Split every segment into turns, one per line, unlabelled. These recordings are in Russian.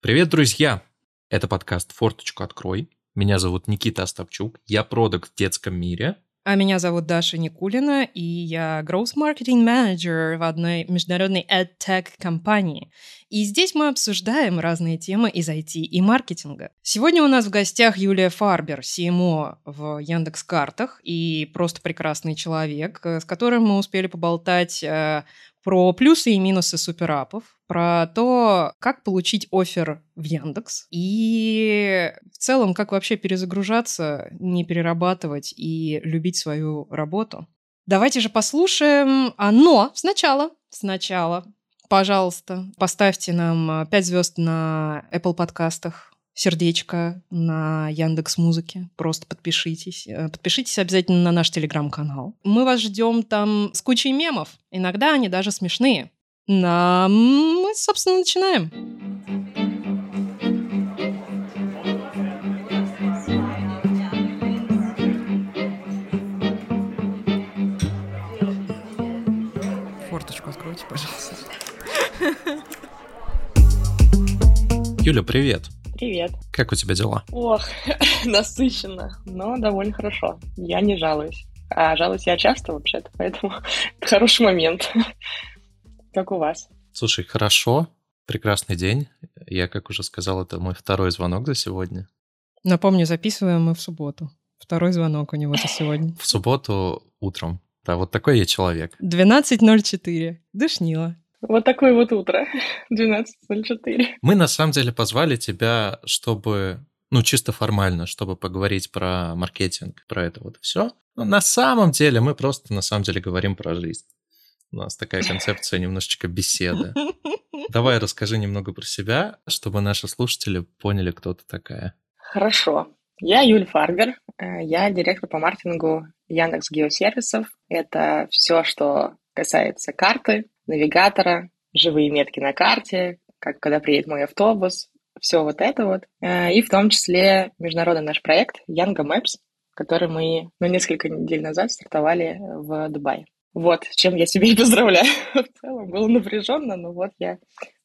Привет, друзья! Это подкаст «Форточку открой». Меня зовут Никита Остапчук, я продукт в детском мире.
А меня зовут Даша Никулина, и я Growth Marketing Manager в одной международной EdTech компании. И здесь мы обсуждаем разные темы из IT и маркетинга. Сегодня у нас в гостях Юлия Фарбер, CMO в Яндекс Картах, и просто прекрасный человек, с которым мы успели поболтать э, про плюсы и минусы суперапов, про то, как получить офер в Яндекс и в целом, как вообще перезагружаться, не перерабатывать и любить свою работу. Давайте же послушаем, но сначала, сначала, пожалуйста, поставьте нам 5 звезд на Apple подкастах, сердечко на Яндекс Музыке. Просто подпишитесь. Э, подпишитесь обязательно на наш телеграм-канал. Мы вас ждем там с кучей мемов. Иногда они даже смешные. Нам мы, собственно, начинаем. Форточку откройте, пожалуйста.
Юля, привет.
Привет.
Как у тебя дела?
Ох, насыщенно, но довольно хорошо. Я не жалуюсь. А жалуюсь я часто вообще-то, поэтому это хороший момент. Как у вас?
Слушай, хорошо. Прекрасный день. Я, как уже сказал, это мой второй звонок за сегодня.
Напомню, записываем мы в субботу. Второй звонок у него за сегодня.
В субботу утром. Да, вот такой я человек.
12.04. Дышнило.
Вот такое вот утро, 12.04.
Мы на самом деле позвали тебя, чтобы, ну, чисто формально, чтобы поговорить про маркетинг, про это вот все. Но на самом деле мы просто на самом деле говорим про жизнь. У нас такая концепция немножечко беседы. Давай расскажи немного про себя, чтобы наши слушатели поняли, кто ты такая.
Хорошо. Я Юль Фарбер, э, я директор по маркетингу Яндекс Геосервисов. Это все, что касается карты, навигатора, живые метки на карте, как когда приедет мой автобус, все вот это вот. Э, и в том числе международный наш проект Yango Maps, который мы ну, несколько недель назад стартовали в Дубае. Вот, чем я себя и поздравляю. В целом было напряженно, но вот я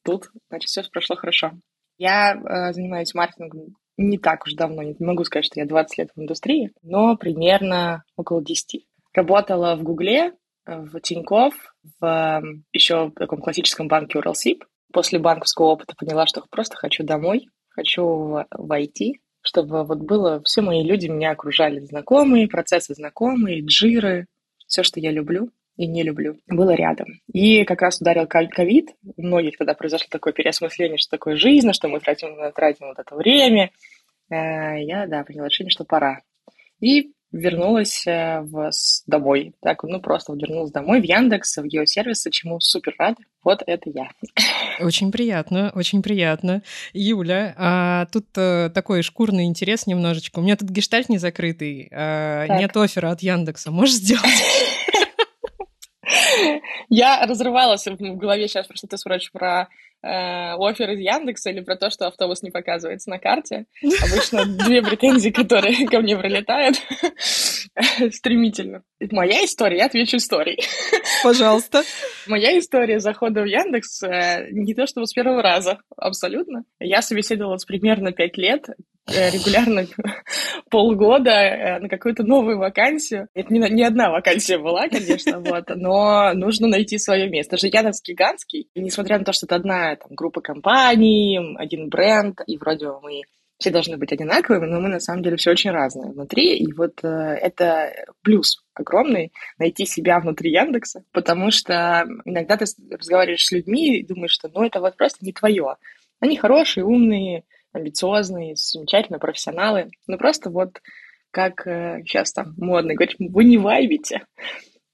тут, значит, все прошло хорошо. Я э, занимаюсь маркетингом не так уж давно, не могу сказать, что я 20 лет в индустрии, но примерно около 10. Работала в Гугле, в Тинькофф, в еще в таком классическом банке Уралсиб. После банковского опыта поняла, что просто хочу домой, хочу в, в IT, чтобы вот было, все мои люди меня окружали, знакомые, процессы знакомые, джиры, все, что я люблю и не люблю, было рядом. И как раз ударил ковид, у многих тогда произошло такое переосмысление, что такое жизнь, что мы тратим, тратим вот это время. Э, я, да, приняла решение, что пора. И вернулась э, в, домой. Так, ну, просто вот вернулась домой в Яндекс, в геосервисы, чему супер рад. Вот это я.
Очень приятно, очень приятно. Юля, а тут а, такой шкурный интерес немножечко. У меня тут гештальт не закрытый, а, нет оффера от Яндекса. Можешь сделать?
Я разрывалась в голове сейчас, просто ты спрашиваешь про э, офер из Яндекса или про то, что автобус не показывается на карте. Обычно две претензии, которые ко мне прилетают стремительно. Моя история, я отвечу историей.
Пожалуйста.
Моя история захода в Яндекс э, не то чтобы с первого раза, абсолютно. Я собеседовалась примерно пять лет, регулярно полгода э, на какую-то новую вакансию. Это не, не одна вакансия была, конечно, вот, но нужно найти свое место. Же Яндекс гигантский, несмотря на то, что это одна там, группа компаний, один бренд, и вроде мы все должны быть одинаковыми, но мы на самом деле все очень разные внутри, и вот э, это плюс огромный найти себя внутри Яндекса, потому что иногда ты разговариваешь с людьми и думаешь, что ну это вот просто не твое. Они хорошие, умные, амбициозные, замечательные профессионалы. Ну, просто вот как э, сейчас там модно говорить, вы не вайбите.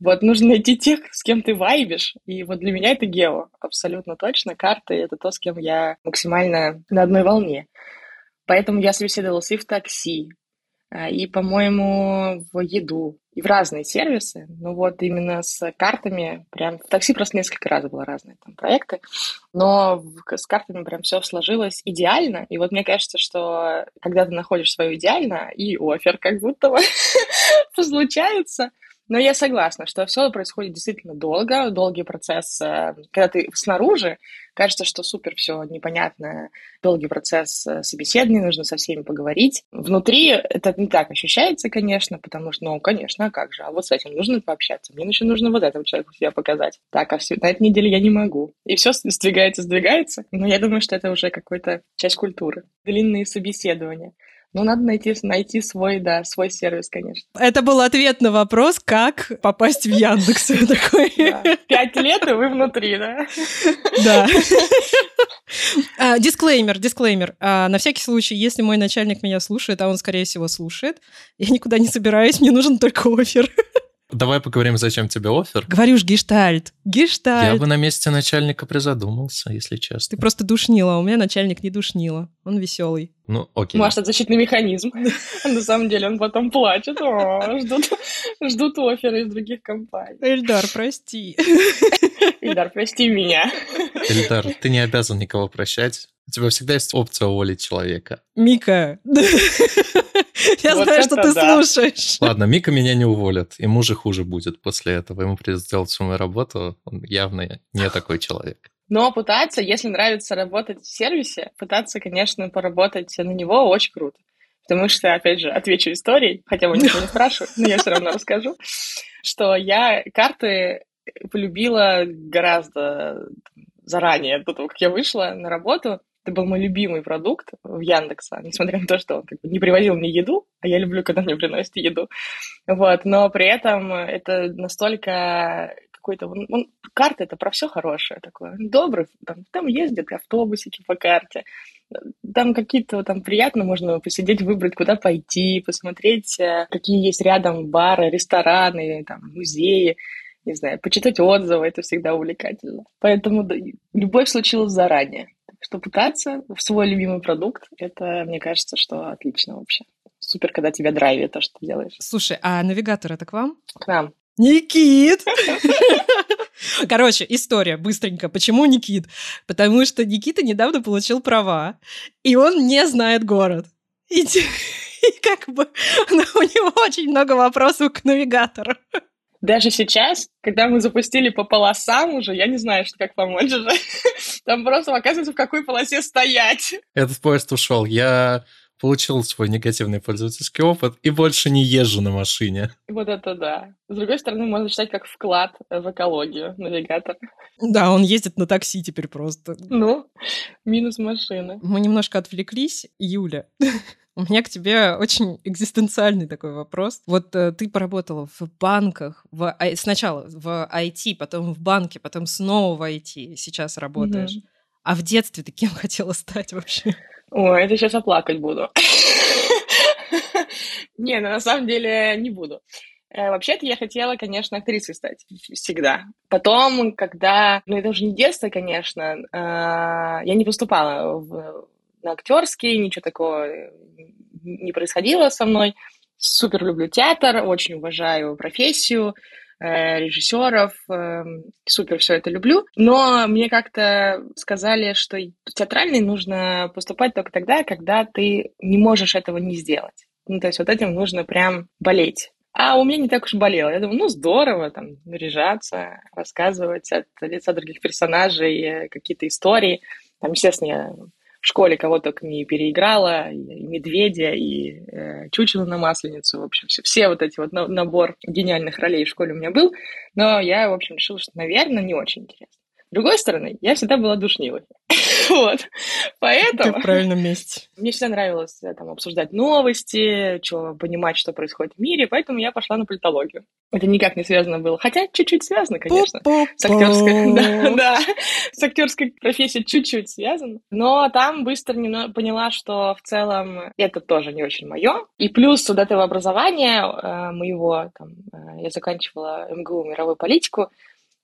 Вот нужно найти тех, с кем ты вайбишь. И вот для меня это гео, абсолютно точно. Карты — это то, с кем я максимально на одной волне. Поэтому я собеседовалась и в такси, э, и, по-моему, в еду и в разные сервисы. Ну вот именно с картами, прям в такси просто несколько раз было разные там проекты, но с картами прям все сложилось идеально. И вот мне кажется, что когда ты находишь свое идеально, и офер как будто бы случается, Но я согласна, что все происходит действительно долго, долгий процесс. Э, когда ты снаружи, кажется, что супер все непонятно, долгий процесс э, собеседования, нужно со всеми поговорить. Внутри это не так ощущается, конечно, потому что, ну, конечно, а как же, а вот с этим нужно пообщаться, мне еще нужно вот этому человеку себя показать. Так, а все, на этой неделе я не могу. И все сдвигается, сдвигается. Но я думаю, что это уже какая-то часть культуры. Длинные собеседования. Ну, надо найти, найти свой, да, свой сервис, конечно.
Это был ответ на вопрос, как попасть в Яндекс. Такой.
Пять лет, и вы внутри, да?
Да. А, дисклеймер, дисклеймер. А, на всякий случай, если мой начальник меня слушает, а он, скорее всего, слушает, я никуда не собираюсь, мне нужен только офер.
Давай поговорим, зачем тебе офер.
Говорю ж, гештальт. Гештальт.
Я бы на месте начальника призадумался, если честно.
Ты просто душнила, а у меня начальник не душнила. Он веселый.
Ну, окей.
Может, это защитный механизм. На самом деле он потом плачет. ждут, ждут оферы из других компаний.
Эльдар, прости.
Эльдар, прости меня.
Эльдар, ты не обязан никого прощать. У тебя всегда есть опция уволить человека.
Мика, я вот знаю, что ты да. слушаешь.
Ладно, Мика меня не уволят. Ему же хуже будет после этого. Ему придется делать всю мою работу. Он явно не такой человек.
Но пытаться, если нравится работать в сервисе, пытаться, конечно, поработать на него очень круто. Потому что, опять же, отвечу историей, хотя вы никто не спрашивают, но я все равно расскажу, что я карты полюбила гораздо заранее, до того, как я вышла на работу. Это был мой любимый продукт в Яндекса, несмотря на то, что он как бы не привозил мне еду, а я люблю, когда мне приносят еду. Вот, но при этом это настолько какой-то... Он, он, карта — это про все хорошее такое. Добрый, там, там ездят автобусики по карте, там какие-то там приятно можно посидеть, выбрать, куда пойти, посмотреть, э, какие есть рядом бары, рестораны, там, музеи не знаю, почитать отзывы, это всегда увлекательно. Поэтому да, любовь случилась заранее. Что пытаться в свой любимый продукт, это, мне кажется, что отлично вообще. Супер, когда тебя драйвит то, что ты делаешь.
Слушай, а навигатор это к вам?
К нам.
Никит! Короче, история быстренько. Почему Никит? Потому что Никита недавно получил права, и он не знает город. И, и как бы у него очень много вопросов к навигатору.
Даже сейчас, когда мы запустили по полосам уже, я не знаю, что как помочь уже. Там просто оказывается, в какой полосе стоять.
Этот поезд ушел. Я получил свой негативный пользовательский опыт и больше не езжу на машине.
Вот это да. С другой стороны, можно считать как вклад в экологию навигатор.
Да, он ездит на такси теперь просто.
Ну, минус машины.
Мы немножко отвлеклись. Юля, у меня к тебе очень экзистенциальный такой вопрос. Вот э, ты поработала в банках, в, сначала в IT, потом в банке, потом снова в IT, сейчас работаешь. Mm-hmm. А в детстве ты кем хотела стать вообще?
Ой, это сейчас оплакать буду. Не, ну, на самом деле не буду. Э, вообще-то я хотела, конечно, актрисой стать всегда. Потом, когда... Ну, это уже не детство, конечно. А, я не поступала в на актерский, ничего такого не происходило со мной. Супер люблю театр, очень уважаю профессию режиссеров, э, супер все это люблю. Но мне как-то сказали, что театральный нужно поступать только тогда, когда ты не можешь этого не сделать. Ну, то есть вот этим нужно прям болеть. А у меня не так уж болело. Я думаю, ну, здорово, там, наряжаться, рассказывать от лица других персонажей э, какие-то истории. Там, естественно, я в школе кого только не переиграла, и, медведя, и э, чучело на масленицу, в общем, все, все вот эти вот набор гениальных ролей в школе у меня был, но я, в общем, решила, что, наверное, не очень интересно. С другой стороны, я всегда была душнилой. вот. Поэтому...
Ты в правильном месте.
Мне всегда нравилось э, там, обсуждать новости, понимать, что происходит в мире, поэтому я пошла на политологию. Это никак не связано было. Хотя чуть-чуть связано, конечно. С актерской, да, да, с актерской профессией чуть-чуть связано. Но там быстро поняла, что в целом это тоже не очень мое. И плюс вот этого образования э, моего, там, э, я заканчивала МГУ мировую политику,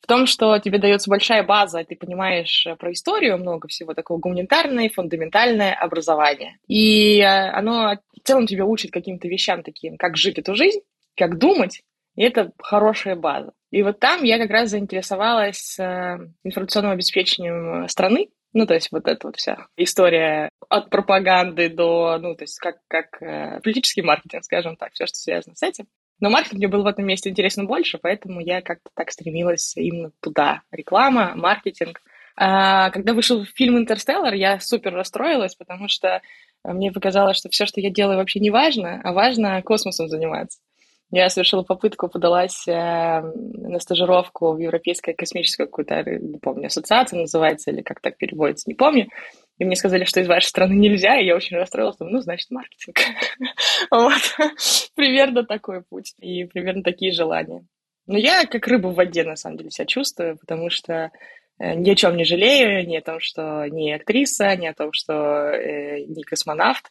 в том, что тебе дается большая база, ты понимаешь э, про историю много всего такого гуманитарное, фундаментальное образование. И э, оно в целом тебя учит каким-то вещам таким, как жить эту жизнь, как думать, и это хорошая база. И вот там я как раз заинтересовалась э, информационным обеспечением страны, ну, то есть вот эта вот вся история от пропаганды до, ну, то есть как, как политический маркетинг, скажем так, все, что связано с этим. Но маркетинг мне был в этом месте интересен больше, поэтому я как-то так стремилась именно туда. Реклама, маркетинг. А, когда вышел фильм «Интерстеллар», я супер расстроилась, потому что мне показалось, что все, что я делаю, вообще не важно, а важно космосом заниматься. Я совершила попытку, подалась э, на стажировку в Европейское космическое какую-то, не помню, ассоциация называется, или как так переводится, не помню. И мне сказали, что из вашей страны нельзя, и я очень расстроилась. Думаю, ну, значит, маркетинг. вот. примерно такой путь. И примерно такие желания. Но я как рыба в воде, на самом деле, себя чувствую, потому что э, ни о чем не жалею, ни о том, что не актриса, ни о том, что э, не космонавт.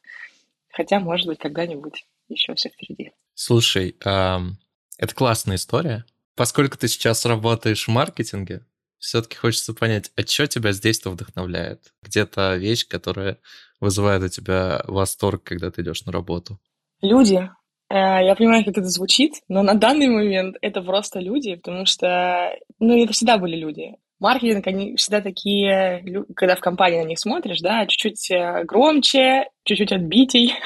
Хотя, может быть, когда-нибудь еще все впереди.
Слушай, эм, это классная история. Поскольку ты сейчас работаешь в маркетинге, все-таки хочется понять, а что тебя здесь-то вдохновляет? Где-то вещь, которая вызывает у тебя восторг, когда ты идешь на работу?
Люди. Э, я понимаю, как это звучит, но на данный момент это просто люди, потому что, ну, это всегда были люди. Маркетинг, они всегда такие, когда в компании на них смотришь, да, чуть-чуть э, громче, чуть-чуть отбитей.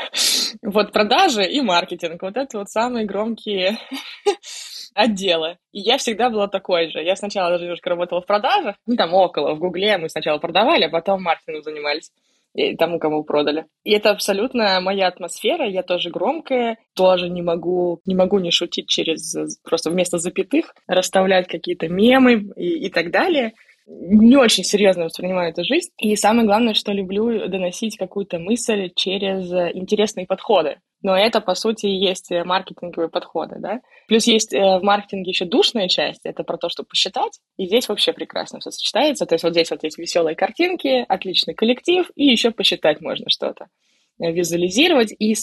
Вот продажи и маркетинг, вот это вот самые громкие отделы. И я всегда была такой же. Я сначала даже немножко работала в продажах, ну, там около, в Гугле мы сначала продавали, а потом маркетингом занимались и тому, кому продали. И это абсолютно моя атмосфера, я тоже громкая, тоже не могу, не могу не шутить через, просто вместо запятых, расставлять какие-то мемы и, и так далее не очень серьезно воспринимаю эту жизнь. И самое главное, что люблю доносить какую-то мысль через интересные подходы. Но это, по сути, и есть маркетинговые подходы, да. Плюс есть э, в маркетинге еще душная часть, это про то, чтобы посчитать, и здесь вообще прекрасно все сочетается. То есть вот здесь вот есть веселые картинки, отличный коллектив, и еще посчитать можно что-то, э, визуализировать, и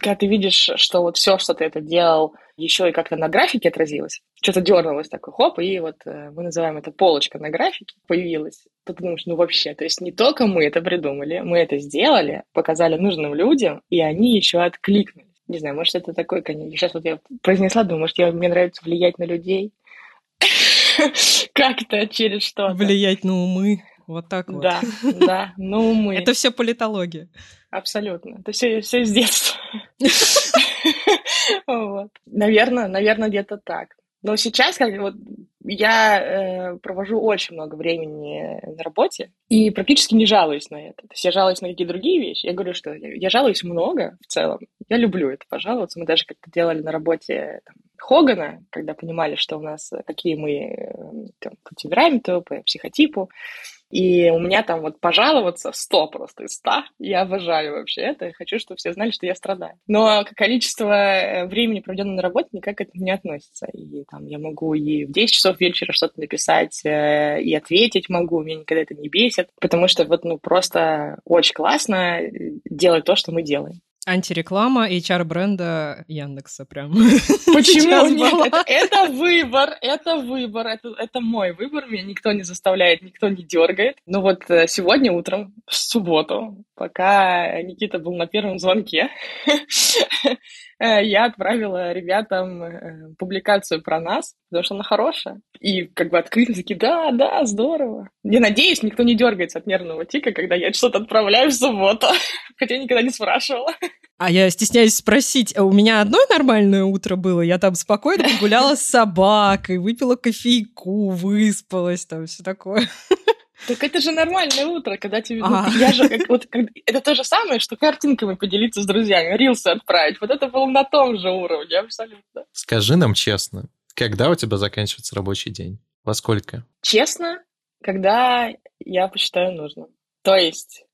когда ты видишь, что вот все, что ты это делал, еще и как-то на графике отразилось, что-то дернулось такой, хоп, и вот э, мы называем это полочка на графике появилась, то ты думаешь, ну вообще, то есть не только мы это придумали, мы это сделали, показали нужным людям, и они еще откликнулись. Не знаю, может, это такой, конечно, сейчас вот я произнесла, думаю, может, я, мне нравится влиять на людей, как-то через что-то.
Влиять на умы. Вот так
вот. Да, да, ну мы.
Это все политология.
Абсолютно. Это все, все с детства. Наверное, наверное, где-то так. Но сейчас, как вот я э, провожу очень много времени на работе и практически не жалуюсь на это. То есть я жалуюсь на какие-то другие вещи. Я говорю, что я, я жалуюсь много в целом. Я люблю это пожаловаться. Мы даже как-то делали на работе там, Хогана, когда понимали, что у нас какие мы э, там, по темпераменту, по психотипу. И у меня там вот пожаловаться 100 просто из 100. Я обожаю вообще это. Я хочу, чтобы все знали, что я страдаю. Но количество э, времени, проведенного на работе, никак к этому не относится. И там я могу и в 10 часов вечера что-то написать, э, и ответить могу. Меня никогда это не бесит. Потому что вот, ну, просто очень классно э, делать то, что мы делаем.
Антиреклама HR-бренда Яндекса прям.
Почему нет? Это, это выбор, это выбор, это, это мой выбор, меня никто не заставляет, никто не дергает. Но вот э, сегодня утром, в субботу, пока Никита был на первом звонке, я отправила ребятам э, публикацию про нас, потому что она хорошая. И как бы открыто такие, да, да, здорово. Я надеюсь, никто не дергается от нервного тика, когда я что-то отправляю в субботу, хотя я никогда не спрашивала.
А я стесняюсь спросить, а у меня одно нормальное утро было? Я там спокойно погуляла с собакой, выпила кофейку, выспалась, там все такое.
Так это же нормальное утро, когда тебе... Ну, я же, как, вот, как, это то же самое, что картинками поделиться с друзьями, рилсы отправить. Вот это было на том же уровне, абсолютно.
Скажи нам честно, когда у тебя заканчивается рабочий день? Во сколько?
Честно, когда я посчитаю нужным. То есть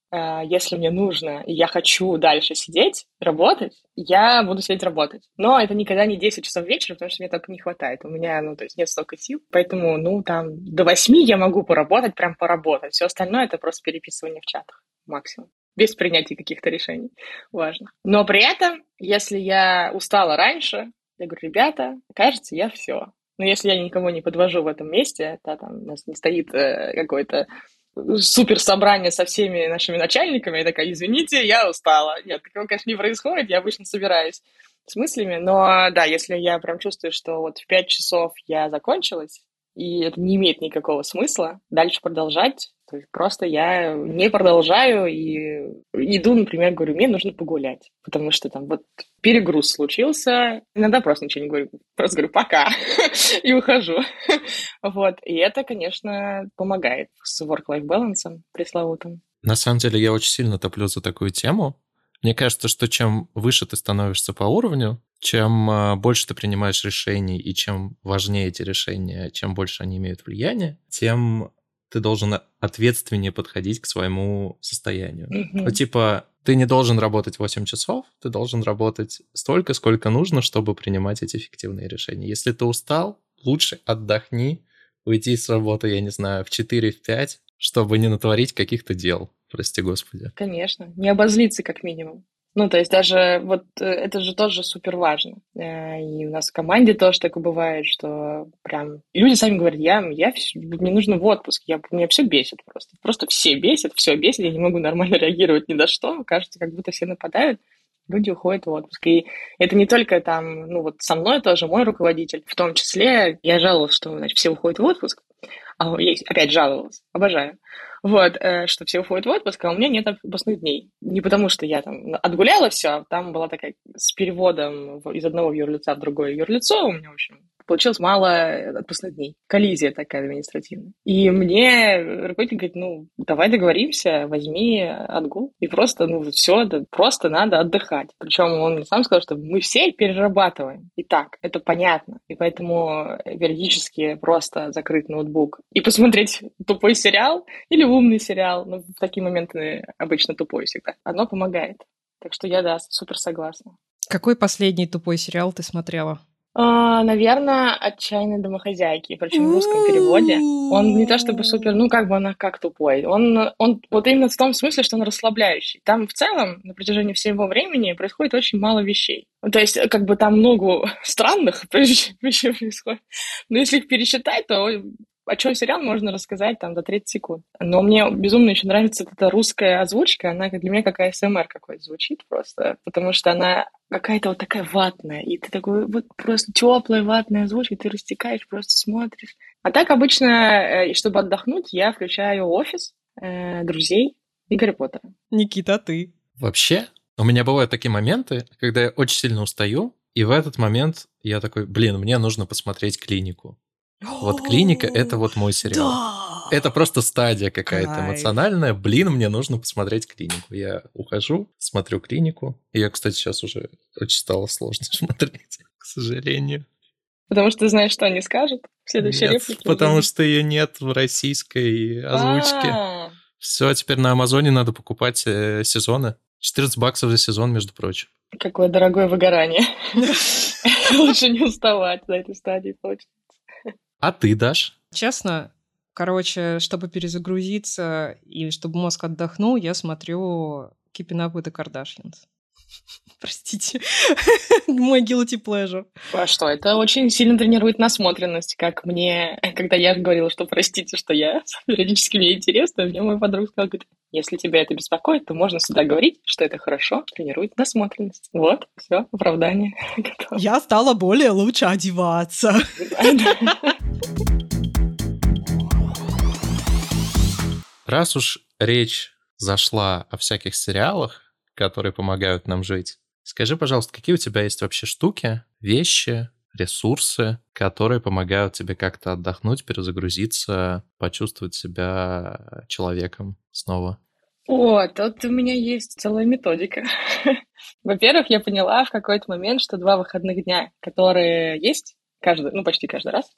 если мне нужно, и я хочу дальше сидеть, работать, я буду сидеть работать. Но это никогда не 10 часов вечера, потому что мне так не хватает. У меня, ну, то есть нет столько сил. Поэтому, ну, там, до 8 я могу поработать, прям поработать. Все остальное — это просто переписывание в чатах максимум. Без принятия каких-то решений. Важно. Но при этом, если я устала раньше, я говорю, ребята, кажется, я все. Но если я никого не подвожу в этом месте, да, там у нас не стоит э, какой-то супер собрание со всеми нашими начальниками, я такая, извините, я устала. Нет, такого, конечно, не происходит, я обычно собираюсь с мыслями, но да, если я прям чувствую, что вот в 5 часов я закончилась, и это не имеет никакого смысла дальше продолжать. То есть просто я не продолжаю и иду, например, говорю, мне нужно погулять, потому что там вот перегруз случился, иногда просто ничего не говорю, просто говорю пока и ухожу. вот, и это, конечно, помогает с work-life balance пресловутым.
На самом деле я очень сильно топлю за такую тему. Мне кажется, что чем выше ты становишься по уровню, чем а, больше ты принимаешь решений и чем важнее эти решения, чем больше они имеют влияние, тем ты должен ответственнее подходить к своему состоянию. Mm-hmm. Ну, типа, ты не должен работать 8 часов, ты должен работать столько, сколько нужно, чтобы принимать эти эффективные решения. Если ты устал, лучше отдохни, уйти с работы, я не знаю, в 4, в 5, чтобы не натворить каких-то дел, прости господи.
Конечно, не обозлиться как минимум. Ну, то есть даже вот э, это же тоже супер важно. Э, и у нас в команде тоже такое бывает, что прям люди сами говорят, я, я мне нужно в отпуск, я, меня все бесит просто. Просто все бесит, все бесит, я не могу нормально реагировать ни на что. Кажется, как будто все нападают люди уходят в отпуск. И это не только там, ну вот со мной тоже мой руководитель, в том числе я жаловалась, что значит, все уходят в отпуск, а я опять жаловалась, обожаю. Вот, э, что все уходят в отпуск, а у меня нет отпускных дней. Не потому, что я там отгуляла все, а там была такая с переводом из одного юрлица в другое юрлицо, у меня, в общем, получилось мало отпускных дней. Коллизия такая административная. И мне руководитель говорит, ну, давай договоримся, возьми отгул. И просто, ну, все, да, просто надо отдыхать. Причем он сам сказал, что мы все перерабатываем. И так, это понятно. И поэтому периодически просто закрыть ноутбук и посмотреть тупой сериал или умный сериал, ну, в такие моменты обычно тупой всегда, оно помогает. Так что я, да, супер согласна.
Какой последний тупой сериал ты смотрела?
А, наверное, «Отчаянные домохозяйки», причем в русском переводе. Он не то чтобы супер, ну как бы она как тупой. Он, он вот именно в том смысле, что он расслабляющий. Там в целом на протяжении всего времени происходит очень мало вещей. То есть как бы там много странных вещей происходит. Но если их пересчитать, то о чем сериал можно рассказать там за 30 секунд. Но мне безумно еще нравится эта русская озвучка, она для меня как АСМР какой-то звучит просто, потому что она какая-то вот такая ватная, и ты такой вот просто теплая ватная озвучка, ты растекаешь, просто смотришь. А так обычно, э, чтобы отдохнуть, я включаю офис, э, друзей и Гарри Поттера.
Никита, а ты?
Вообще, у меня бывают такие моменты, когда я очень сильно устаю, и в этот момент я такой, блин, мне нужно посмотреть клинику. Вот клиника — это вот мой сериал. Да! Это просто стадия какая-то эмоциональная. Блин, мне нужно посмотреть клинику. Я ухожу, смотрю клинику. И я, кстати, сейчас уже очень стало сложно смотреть, к сожалению.
Потому что ты знаешь, что они скажут в следующей
нет, реплике? потому что ее нет в российской озвучке. А. Все, теперь на Амазоне надо покупать э, сезоны. 14 баксов за сезон, между прочим.
Какое дорогое выгорание. Лучше не уставать на этой стадии, точно.
А ты, Даш?
Честно, короче, чтобы перезагрузиться и чтобы мозг отдохнул, я смотрю Keeping Up with the Kardashians. Простите. Мой guilty pleasure.
А что, это очень сильно тренирует насмотренность, как мне, когда я говорила, что простите, что я периодически мне интересно, мне мой подруга сказал, говорит, если тебя это беспокоит, то можно сюда говорить, что это хорошо, тренирует насмотренность. Вот, все, оправдание.
Я стала более лучше одеваться.
Раз уж речь зашла о всяких сериалах, которые помогают нам жить, скажи, пожалуйста, какие у тебя есть вообще штуки, вещи, ресурсы, которые помогают тебе как-то отдохнуть, перезагрузиться, почувствовать себя человеком снова?
О, тут у меня есть целая методика. Во-первых, я поняла в какой-то момент, что два выходных дня, которые есть, каждый, ну, почти каждый раз,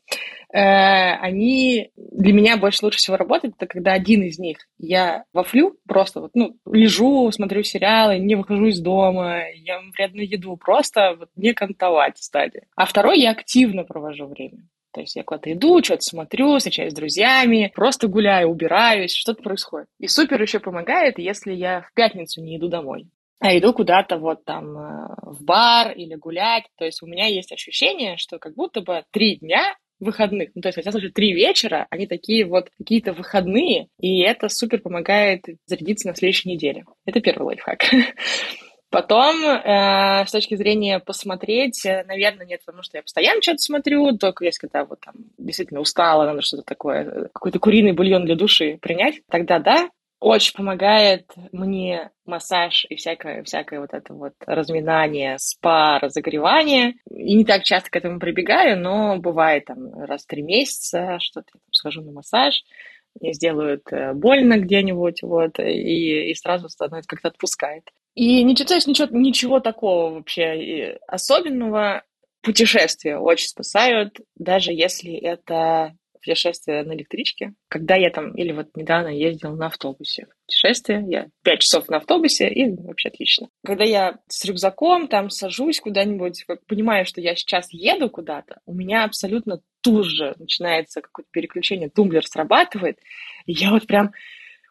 э, они для меня больше лучше всего работают, это когда один из них я вафлю, просто вот, ну, лежу, смотрю сериалы, не выхожу из дома, ем вредную еду, просто вот не кантовать стадия. А второй я активно провожу время. То есть я куда-то иду, что-то смотрю, встречаюсь с друзьями, просто гуляю, убираюсь, что-то происходит. И супер еще помогает, если я в пятницу не иду домой а иду куда-то вот там э, в бар или гулять. То есть у меня есть ощущение, что как будто бы три дня выходных, ну, то есть, во случае, три вечера, они такие вот какие-то выходные, и это супер помогает зарядиться на следующей неделе. Это первый лайфхак. Потом, э, с точки зрения посмотреть, э, наверное, нет, потому что я постоянно что-то смотрю, только если когда вот там действительно устала, надо что-то такое, э, какой-то куриный бульон для души принять, тогда да, очень помогает мне массаж и всякое, всякое вот это вот разминание, спа, разогревание. И не так часто к этому прибегаю, но бывает там раз в три месяца что-то схожу на массаж, мне сделают э, больно где-нибудь, вот, и, и сразу становится как-то отпускает. И не читаешь ничего, ничего такого вообще особенного. Путешествия очень спасают, даже если это путешествие на электричке, когда я там, или вот недавно ездил на автобусе. Путешествие, я пять часов на автобусе, и вообще отлично. Когда я с рюкзаком там сажусь куда-нибудь, понимаю, что я сейчас еду куда-то, у меня абсолютно тут же начинается какое-то переключение, тумблер срабатывает, и я вот прям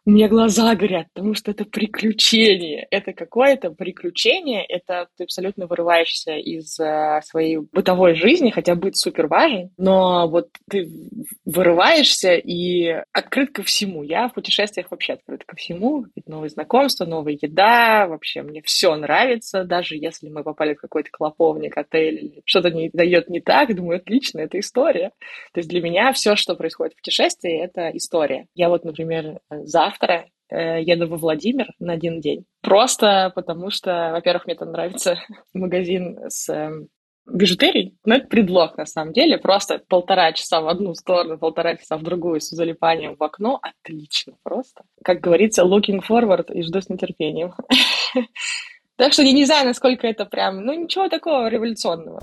у меня глаза горят, потому что это приключение. Это какое-то приключение, это ты абсолютно вырываешься из э, своей бытовой жизни, хотя быт супер важен, но вот ты вырываешься и открыт ко всему. Я в путешествиях вообще открыт ко всему. Новые знакомства, новая еда, вообще мне все нравится, даже если мы попали в какой-то клоповник, отель, или что-то не дает не так, думаю, отлично, это история. То есть для меня все, что происходит в путешествии, это история. Я вот, например, завтра завтра э, еду во Владимир на один день. Просто потому что, во-первых, мне там нравится магазин с э, бижутерией, но это предлог на самом деле. Просто полтора часа в одну сторону, полтора часа в другую с залипанием в окно. Отлично просто. Как говорится, looking forward и жду с нетерпением. Так что я не знаю, насколько это прям, ну ничего такого революционного.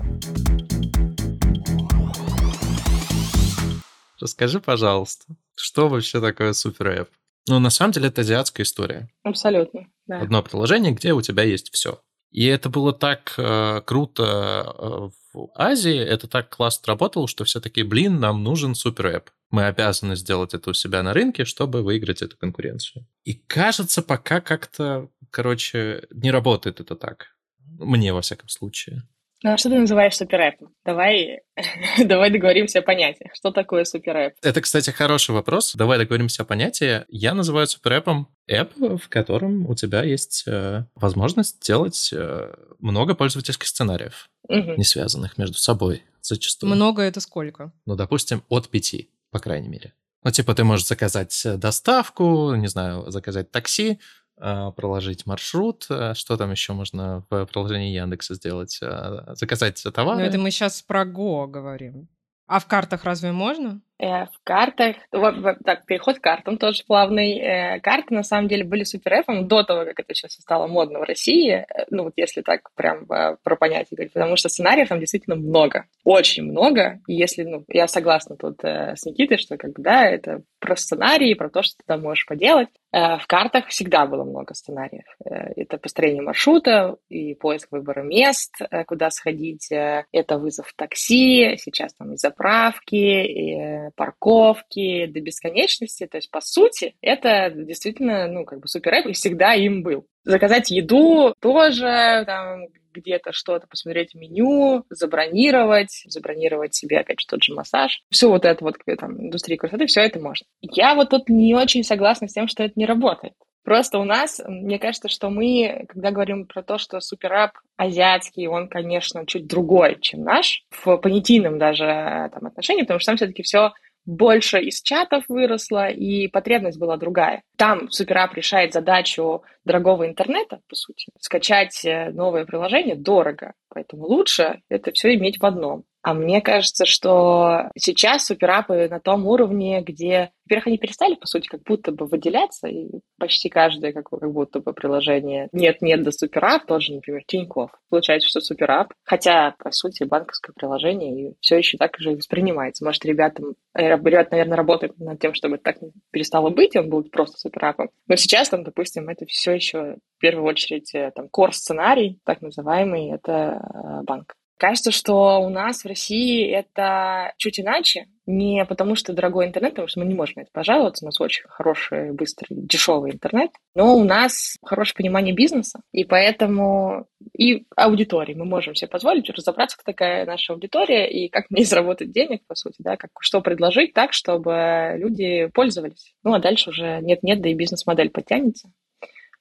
Расскажи, пожалуйста, что вообще такое супер-эп? Ну, на самом деле, это азиатская история.
Абсолютно, да.
Одно приложение, где у тебя есть все. И это было так э, круто э, в Азии, это так классно работало, что все таки блин, нам нужен супер-эп. Мы обязаны сделать это у себя на рынке, чтобы выиграть эту конкуренцию. И кажется, пока как-то, короче, не работает это так. Мне, во всяком случае.
Ну, а что ты называешь суперэпом? Давай, давай договоримся о понятиях. Что такое суперэп?
Это, кстати, хороший вопрос. Давай договоримся о понятии. Я называю суперэпом эп, в котором у тебя есть э, возможность делать э, много пользовательских сценариев, угу. не связанных между собой зачастую.
Много это сколько?
Ну, допустим, от пяти, по крайней мере. Ну, типа, ты можешь заказать доставку, не знаю, заказать такси, проложить маршрут, а, что там еще можно в приложении Яндекса сделать, а, заказать товары.
Но это мы сейчас про Го говорим. А в картах разве можно?
Э, в картах, вот, так, переход к картам тоже плавный. Э, карты, на самом деле, были суперэфом до того, как это сейчас стало модно в России, э, ну, вот если так прям про понятие говорить, потому что сценариев там действительно много, очень много, и если, ну, я согласна тут с Никитой, что, как бы, да, это про сценарии, про то, что ты там можешь поделать. В картах всегда было много сценариев. Это построение маршрута и поиск выбора мест, куда сходить, это вызов такси, сейчас там и заправки, и парковки до бесконечности. То есть, по сути, это действительно, ну, как бы суперэп, и всегда им был. Заказать еду тоже, там, где-то что-то, посмотреть меню, забронировать, забронировать себе, опять же, тот же массаж. Все вот это вот, там, индустрия красоты, все это можно. Я вот тут не очень согласна с тем, что это не работает. Просто у нас, мне кажется, что мы, когда говорим про то, что суперап азиатский, он, конечно, чуть другой, чем наш, в понятийном даже там, отношении, потому что там все-таки все больше из чатов выросло, и потребность была другая. Там суперап решает задачу дорогого интернета, по сути. Скачать э, новое приложение дорого, поэтому лучше это все иметь в одном. А мне кажется, что сейчас суперапы на том уровне, где, во-первых, они перестали, по сути, как будто бы выделяться, и почти каждое как, как будто бы приложение нет-нет до суперап, тоже, например, Тинькофф. Получается, что суперап, хотя, по сути, банковское приложение все еще так же воспринимается. Может, ребятам, э, ребят, наверное, работают над тем, чтобы так перестало быть, он будет просто суперапом. Но сейчас, там, допустим, это все еще в первую очередь э, там core-сценарий, так называемый, это э, банк. Кажется, что у нас в России это чуть иначе. Не потому, что дорогой интернет, потому что мы не можем это пожаловаться. У нас очень хороший, быстрый, дешевый интернет. Но у нас хорошее понимание бизнеса. И поэтому и аудитории. Мы можем себе позволить разобраться, кто такая наша аудитория и как мне заработать денег, по сути, да, как, что предложить так, чтобы люди пользовались. Ну, а дальше уже нет-нет, да и бизнес-модель подтянется.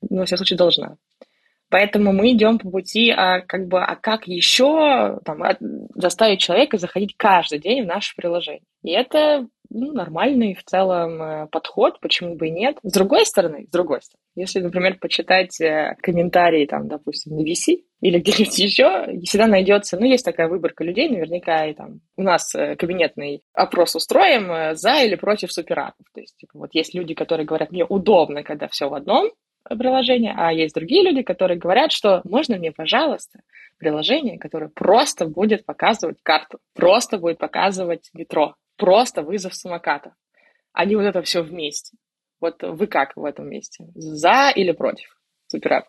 Ну, во всяком случае, должна. Поэтому мы идем по пути, а как бы, а как еще там, заставить человека заходить каждый день в наше приложение. И это ну, нормальный в целом э, подход, почему бы и нет. С другой стороны, с другой стороны, если, например, почитать э, комментарии, там, допустим, на VC или где-нибудь еще, всегда найдется, ну, есть такая выборка людей, наверняка и там у нас э, кабинетный опрос устроим за или против суперапов. То есть, типа, вот есть люди, которые говорят, мне удобно, когда все в одном, приложение, а есть другие люди, которые говорят, что можно мне, пожалуйста, приложение, которое просто будет показывать карту, просто будет показывать метро, просто вызов самоката, а не вот это все вместе. Вот вы как в этом месте? За или против суперап?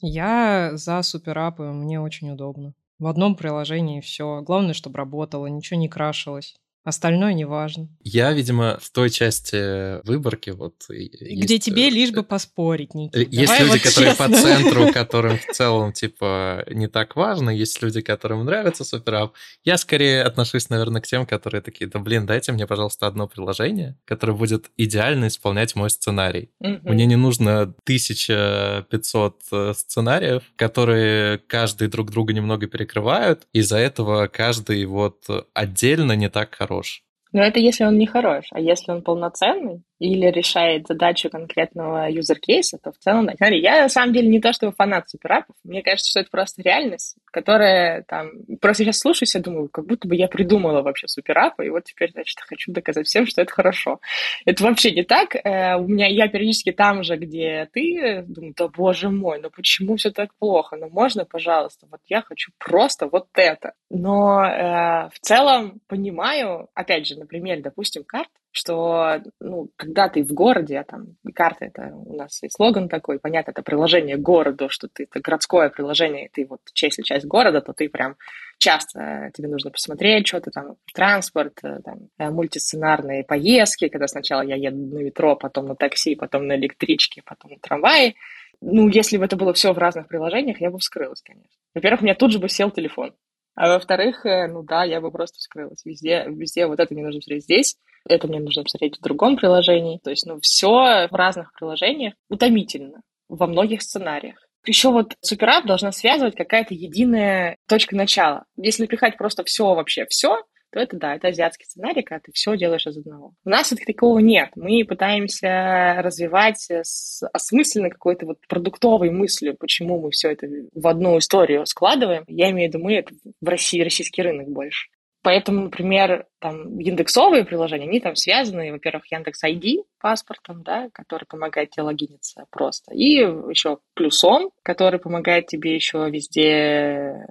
Я за суперапы, мне очень удобно. В одном приложении все. Главное, чтобы работало, ничего не крашилось. Остальное не важно.
Я, видимо, в той части выборки вот...
Где есть, тебе лишь бы поспорить, Ники.
Есть Давай люди, вот которые честно. по центру, которым в целом, типа, не так важно. Есть люди, которым нравится суперап. Я скорее отношусь, наверное, к тем, которые такие, да блин, дайте мне, пожалуйста, одно приложение, которое будет идеально исполнять мой сценарий. mm Мне не нужно 1500 э, сценариев, которые каждый друг друга немного перекрывают. Из-за этого каждый вот отдельно не так хорош хорош.
Но это если он не хорош, а если он полноценный, или решает задачу конкретного юзер-кейса, то в целом. Смотри, я на самом деле не то чтобы фанат суперапов, мне кажется, что это просто реальность, которая там... Просто сейчас слушаюсь и думаю, как будто бы я придумала вообще суперапы, и вот теперь, значит, хочу доказать всем, что это хорошо. Это вообще не так. Э, у меня я периодически там же, где ты, думаю, да боже мой, ну почему все так плохо? Ну можно, пожалуйста, вот я хочу просто вот это. Но э, в целом понимаю, опять же, например, допустим, карт, что ну, когда ты в городе, а там карта это у нас и слоган такой, понятно, это приложение городу, что ты это городское приложение, и ты вот если часть города, то ты прям часто тебе нужно посмотреть что-то там, транспорт, э, там, э, мультисценарные поездки, когда сначала я еду на метро, потом на такси, потом на электричке, потом на трамвае. Ну, если бы это было все в разных приложениях, я бы вскрылась, конечно. Во-первых, у меня тут же бы сел телефон. А во-вторых, э, ну да, я бы просто вскрылась. Везде, везде вот это мне нужно смотреть здесь, это мне нужно посмотреть в другом приложении. То есть, ну, все в разных приложениях утомительно во многих сценариях. Еще вот суперап должна связывать какая-то единая точка начала. Если напихать просто все вообще все, то это да, это азиатский сценарий, когда ты все делаешь из одного. У нас все-таки такого нет. Мы пытаемся развивать с осмысленно какой-то вот продуктовой мыслью, почему мы все это в одну историю складываем. Я имею в виду, мы это в России, российский рынок больше. Поэтому, например, там индексовые приложения, они там связаны, во-первых, Яндекс ID паспортом, да, который помогает тебе логиниться просто, и еще плюсом, который помогает тебе еще везде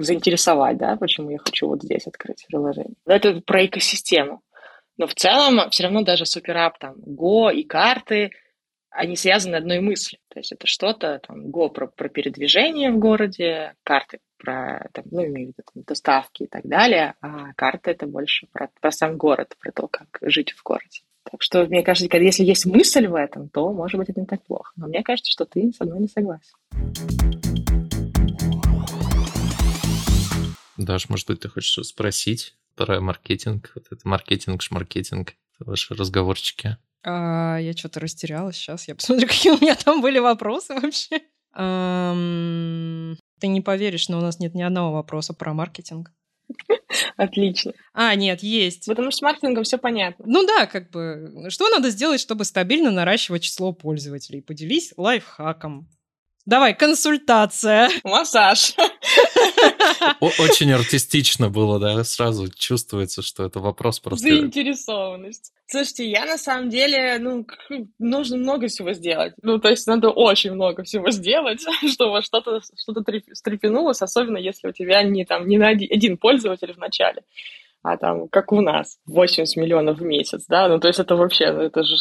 заинтересовать, да, почему я хочу вот здесь открыть приложение. Это про экосистему. Но в целом все равно даже суперап, там, Go и карты, они связаны одной мыслью. То есть это что-то, там, Go про, про передвижение в городе, карты про там, ну, имею в виду, там, доставки и так далее, а карта это больше про, про сам город, про то, как жить в городе. Так что, мне кажется, если есть мысль в этом, то, может быть, это не так плохо. Но мне кажется, что ты со мной не согласен.
Даш, может быть, ты хочешь спросить про маркетинг? Вот это маркетинг, шмаркетинг, ваши разговорчики.
А, я что-то растерялась сейчас. Я посмотрю, какие у меня там были вопросы вообще. Ты не поверишь, но у нас нет ни одного вопроса про маркетинг.
Отлично.
А, нет, есть.
Потому что с маркетингом все понятно.
Ну да, как бы, что надо сделать, чтобы стабильно наращивать число пользователей? Поделись лайфхаком. Давай, консультация.
Массаж.
Очень артистично было, да, сразу чувствуется, что это вопрос просто...
Заинтересованность. Слушайте, я на самом деле, ну, нужно много всего сделать. Ну, то есть надо очень много всего сделать, чтобы что-то что стрепенулось, особенно если у тебя не, там, не на один, пользователь в начале, а там, как у нас, 80 миллионов в месяц, да, ну, то есть это вообще, ну, это же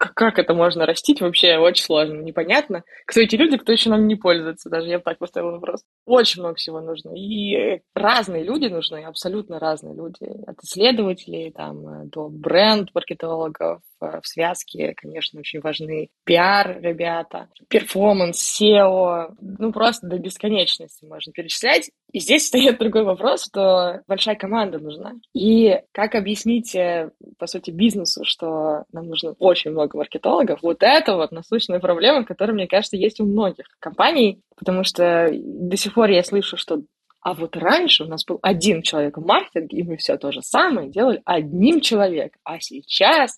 как это можно растить, вообще очень сложно, непонятно. Кто эти люди, кто еще нам не пользуется, даже я так поставила вопрос. Очень много всего нужно. И разные люди нужны, абсолютно разные люди. От исследователей там, до бренд-маркетологов, э, в связке, конечно, очень важны пиар, ребята, перформанс, SEO, ну просто до бесконечности можно перечислять. И здесь стоит другой вопрос, что большая команда нужна. И как объяснить, э, по сути, бизнесу, что нам нужно очень много маркетологов, вот это вот насущная проблема, которая, мне кажется, есть у многих компаний, потому что до сих пор я слышу, что а вот раньше у нас был один человек в маркетинге, и мы все то же самое делали одним человеком. А сейчас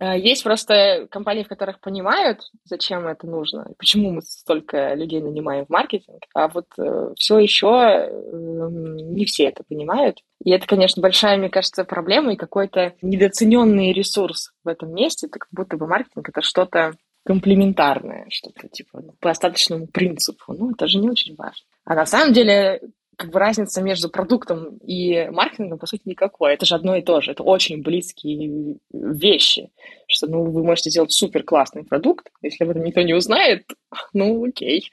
есть просто компании, в которых понимают, зачем это нужно, почему мы столько людей нанимаем в маркетинг, а вот э, все еще э, не все это понимают. И это, конечно, большая, мне кажется, проблема и какой-то недооцененный ресурс в этом месте. Это как будто бы маркетинг — это что-то комплементарное, что-то типа по остаточному принципу. Ну, это же не очень важно. А на самом деле как бы разница между продуктом и маркетингом, по сути, никакой. Это же одно и то же. Это очень близкие вещи. Что, ну, вы можете сделать супер классный продукт, если об этом никто не узнает, ну, окей,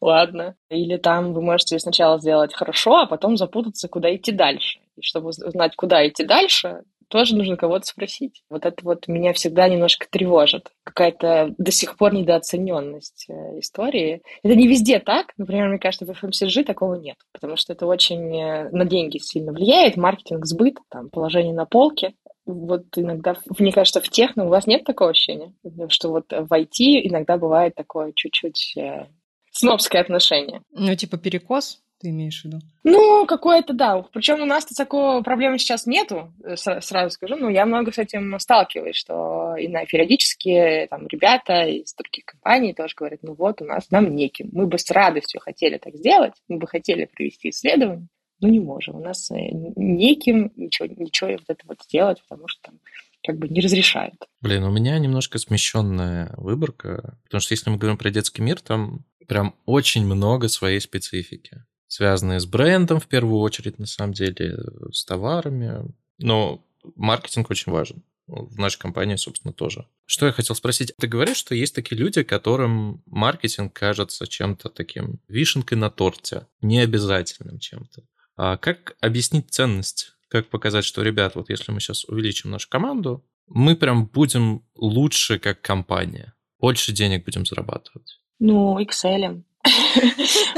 ладно. Или там вы можете сначала сделать хорошо, а потом запутаться, куда идти дальше. И чтобы узнать, куда идти дальше, тоже нужно кого-то спросить. Вот это вот меня всегда немножко тревожит. Какая-то до сих пор недооцененность э, истории. Это не везде так. Например, мне кажется, в FMCG такого нет. Потому что это очень э, на деньги сильно влияет. Маркетинг, сбыт, там, положение на полке. Вот иногда, мне кажется, в техно у вас нет такого ощущения, что вот в IT иногда бывает такое чуть-чуть э, снобское отношение.
Ну, типа перекос? Ты имеешь в виду?
Ну, какое-то, да. Причем у нас-то такого проблемы сейчас нету, э, сразу скажу. Но я много с этим сталкиваюсь, что и на периодически там ребята из других компаний тоже говорят, ну вот, у нас нам неким. Мы бы с радостью хотели так сделать, мы бы хотели провести исследование, но не можем. У нас э, неким ничего, ничего вот это вот сделать, потому что там как бы не разрешают.
Блин, у меня немножко смещенная выборка, потому что если мы говорим про детский мир, там прям очень много своей специфики связанные с брендом в первую очередь, на самом деле, с товарами. Но маркетинг очень важен. В нашей компании, собственно, тоже. Что я хотел спросить? Ты говоришь, что есть такие люди, которым маркетинг кажется чем-то таким вишенкой на торте, необязательным чем-то. А как объяснить ценность? Как показать, что, ребят, вот если мы сейчас увеличим нашу команду, мы прям будем лучше как компания, больше денег будем зарабатывать?
Ну, Excel.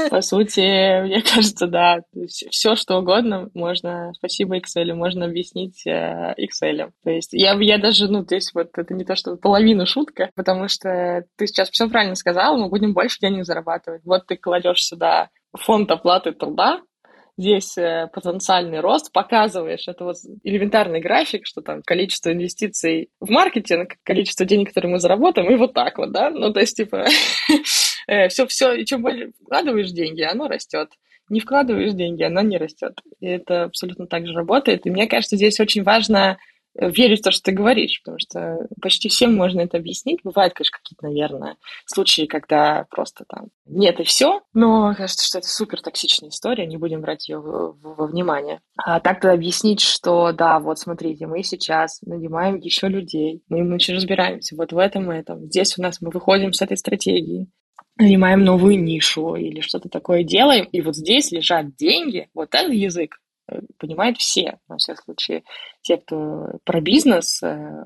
По сути, мне кажется, да, все что угодно можно, спасибо Excel, можно объяснить э, Excel. То есть я, я даже, ну, здесь вот это не то, что половину шутка, потому что ты сейчас все правильно сказал, мы будем больше денег зарабатывать. Вот ты кладешь сюда фонд оплаты труда, здесь э, потенциальный рост, показываешь, это вот элементарный график, что там количество инвестиций в маркетинг, количество денег, которые мы заработаем, и вот так вот, да, ну, то есть, типа, все-все, и чем больше вкладываешь деньги, оно растет. Не вкладываешь деньги, оно не растет. И это абсолютно так же работает. И мне кажется, здесь очень важно верить в то, что ты говоришь, потому что почти всем можно это объяснить. Бывают, конечно, какие-то, наверное, случаи, когда просто там нет и все, но кажется, что это супер токсичная история, не будем брать ее во внимание. А так-то объяснить, что да, вот смотрите, мы сейчас нанимаем еще людей, мы, мы еще разбираемся вот в этом и этом. Здесь у нас мы выходим с этой стратегии, нанимаем новую нишу или что-то такое делаем, и вот здесь лежат деньги, вот этот язык, понимают все, во всяком случае, те, кто про бизнес, э,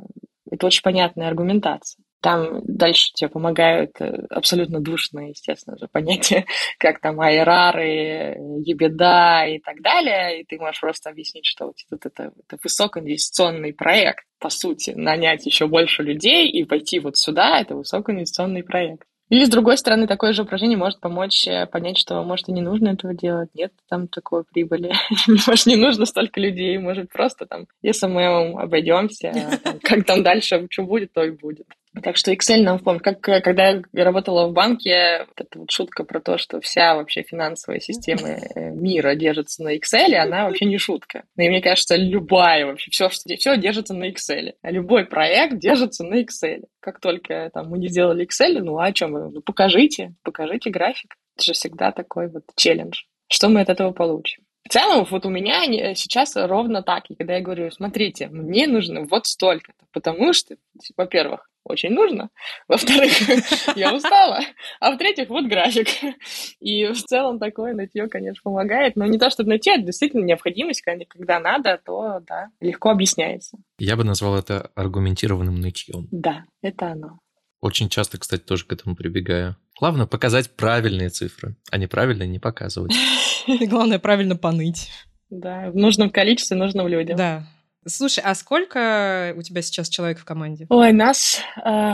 это очень понятная аргументация. Там дальше тебе помогают э, абсолютно душные, естественно же, понятия, как там айрары, ебеда и так далее, и ты можешь просто объяснить, что вот это, это, это высокоинвестиционный проект, по сути, нанять еще больше людей и пойти вот сюда, это высокоинвестиционный проект. Или, с другой стороны, такое же упражнение может помочь э, понять, что, может, и не нужно этого делать, нет там такой прибыли, может, не нужно столько людей, может, просто там SMM обойдемся, как там дальше, что будет, то и будет. Так что Excel нам помнит. Как, э, когда я работала в банке, вот эта вот шутка про то, что вся вообще финансовая система э, мира держится на Excel, она вообще не шутка. Ну, и мне кажется, любая вообще, все, что, все держится на Excel. Любой проект держится на Excel. Как только там мы не сделали Excel, ну а о чем? Ну покажите, покажите график. Это же всегда такой вот челлендж. Что мы от этого получим? В целом, вот у меня сейчас ровно так. И когда я говорю, смотрите, мне нужно вот столько-то, потому что, во-первых, очень нужно. Во-вторых, я устала. А в-третьих, вот график. И в целом такое нытье, конечно, помогает. Но не то, чтобы найти, а действительно необходимость, когда надо, то, да, легко объясняется.
Я бы назвал это аргументированным нытьем.
Да, это оно.
Очень часто, кстати, тоже к этому прибегаю. Главное показать правильные цифры, а неправильные не показывать.
Главное правильно поныть.
Да, в нужном количестве, нужным людям.
Да. Слушай, а сколько у тебя сейчас человек в команде?
Ой, нас э,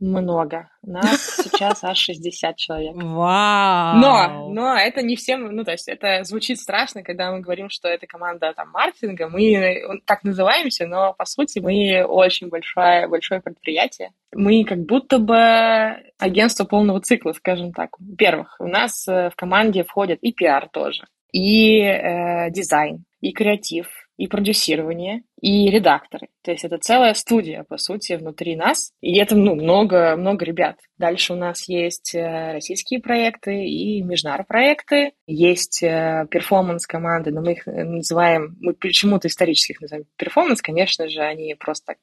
много. Нас сейчас аж 60 человек.
Вау!
Но, но это не всем, ну, то есть это звучит страшно, когда мы говорим, что это команда там маркетинга. Мы так называемся, но по сути мы очень большое, большое предприятие. Мы как будто бы агентство полного цикла, скажем так. Во-первых, у нас э, в команде входит и пиар тоже, и э, дизайн, и креатив, и продюсирование, и редакторы. То есть это целая студия, по сути, внутри нас. И это, ну, много, много ребят. Дальше у нас есть э, российские проекты и международные проекты. Есть э, performance-команды, но мы их называем, мы почему-то исторически их называем performance, конечно же, они просто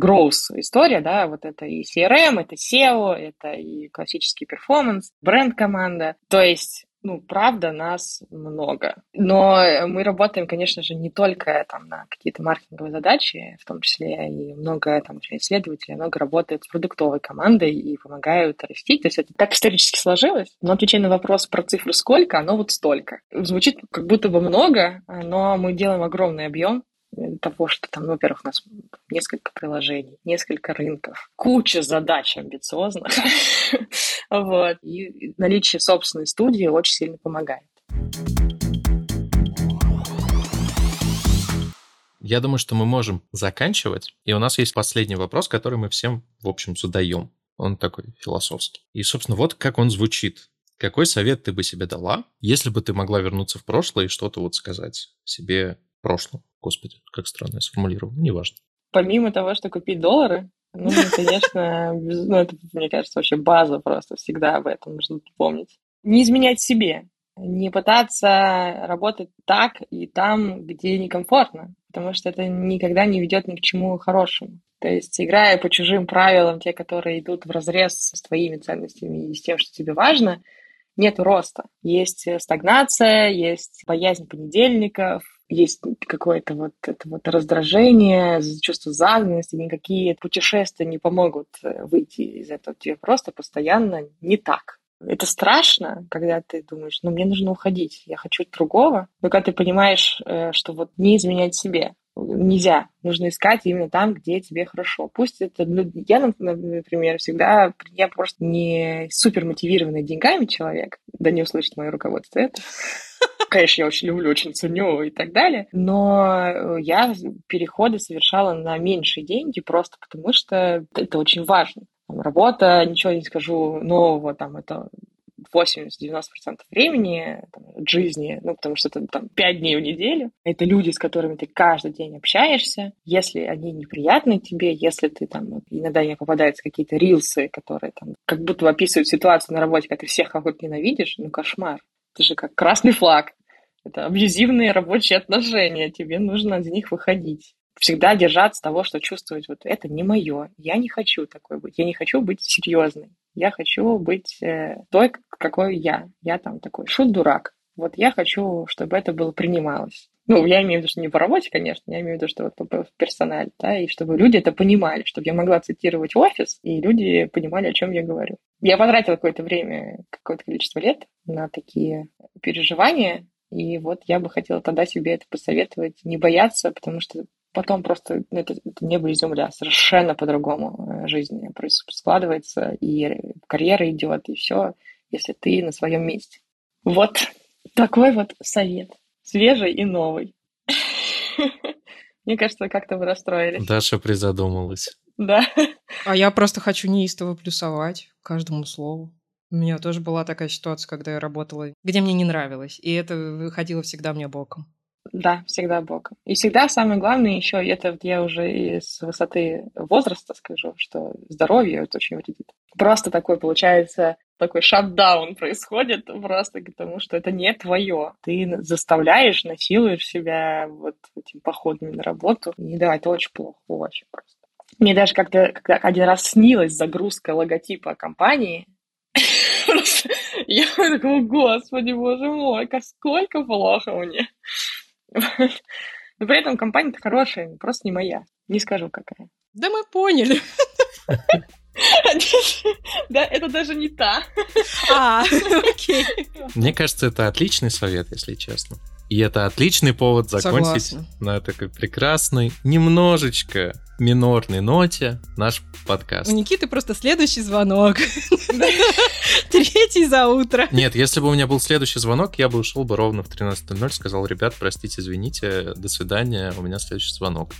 growth история, да, вот это и CRM, это SEO, это и классический performance, бренд-команда. То есть ну, правда, нас много. Но мы работаем, конечно же, не только там на какие-то маркетинговые задачи, в том числе и много там исследователей, много работает с продуктовой командой и помогают расти. То есть это так исторически сложилось. Но отвечая на вопрос про цифру сколько, оно вот столько. Звучит как будто бы много, но мы делаем огромный объем того, что там, ну, во-первых, у нас несколько приложений, несколько рынков, куча задач амбициозных. вот. И наличие собственной студии очень сильно помогает.
Я думаю, что мы можем заканчивать. И у нас есть последний вопрос, который мы всем, в общем, задаем. Он такой философский. И, собственно, вот как он звучит. Какой совет ты бы себе дала, если бы ты могла вернуться в прошлое и что-то вот сказать себе прошлом? Господи, как странно я сформулировал, неважно.
Помимо того, что купить доллары, ну, конечно, ну, это, мне кажется, вообще база просто, всегда об этом нужно помнить. Не изменять себе, не пытаться работать так и там, где некомфортно, потому что это никогда не ведет ни к чему хорошему. То есть, играя по чужим правилам, те, которые идут в разрез с твоими ценностями и с тем, что тебе важно, нет роста. Есть стагнация, есть боязнь понедельников, есть какое-то вот это вот раздражение, чувство загнанности, никакие путешествия не помогут э, выйти из этого. Тебе просто постоянно не так. Это страшно, когда ты думаешь, ну, мне нужно уходить, я хочу другого. Но когда ты понимаешь, э, что вот не изменять себе, нельзя. Нужно искать именно там, где тебе хорошо. Пусть это... Ну, я, например, всегда... Я просто не супер мотивированный деньгами человек. Да не услышит мое руководство это. Конечно, я очень люблю, очень ценю и так далее. Но я переходы совершала на меньшие деньги просто потому, что это очень важно. Там, работа, ничего не скажу нового, там, это 80-90% времени там, жизни, ну, потому что это там 5 дней в неделю. Это люди, с которыми ты каждый день общаешься. Если они неприятны тебе, если ты там, иногда мне попадаются какие-то рилсы, которые там как будто описывают ситуацию на работе, когда ты всех кого-то ненавидишь, ну, кошмар. Это же как красный флаг. Это абьюзивные рабочие отношения. Тебе нужно из них выходить. Всегда держаться того, что чувствовать, вот это не мое, я не хочу такой быть, я не хочу быть серьезной, я хочу быть э, той, какой я, я там такой шут-дурак, вот я хочу, чтобы это было принималось. Ну, я имею в виду, что не по работе, конечно, я имею в виду, что вот в персонале, да, и чтобы люди это понимали, чтобы я могла цитировать офис, и люди понимали, о чем я говорю. Я потратила какое-то время, какое-то количество лет на такие переживания, и вот я бы хотела тогда себе это посоветовать, не бояться, потому что потом просто это, это небо и земля, совершенно по-другому э, жизнь складывается, и карьера идет, и все, если ты на своем месте. Вот такой вот совет, свежий и новый. Мне кажется, как-то вы расстроились.
Даша призадумалась.
Да.
А я просто хочу неистово плюсовать каждому слову. У меня тоже была такая ситуация, когда я работала, где мне не нравилось, и это выходило всегда мне боком.
Да, всегда боком. И всегда самое главное еще, это вот я уже и с высоты возраста скажу, что здоровье это очень вредит. Просто такой получается такой шатдаун происходит просто потому, что это не твое. Ты заставляешь, насилуешь себя вот этим походами на работу. И да, это очень плохо, очень просто. Мне даже как-то когда один раз снилась загрузка логотипа компании, я такого, господи, боже мой, как сколько плохо мне. Но при этом компания-то хорошая, просто не моя. Не скажу, какая.
Да мы поняли.
Да, это даже не та.
А, окей.
Мне кажется, это отличный совет, если честно. И это отличный повод закончить
Согласна.
на такой прекрасной, немножечко минорной ноте наш подкаст.
У Никиты просто следующий звонок. Третий за утро.
Нет, если бы у меня был следующий звонок, я бы ушел бы ровно в 13.00, сказал, ребят, простите, извините, до свидания, у меня следующий звонок.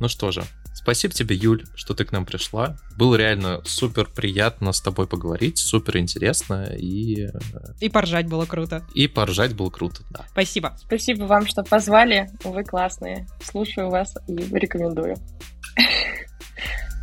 Ну что же, спасибо тебе, Юль, что ты к нам пришла. Было реально супер приятно с тобой поговорить, супер интересно, и,
И поржать было круто.
и поржать было круто, да.
Спасибо вам, что позвали. Вы классные. Слушаю вас и рекомендую.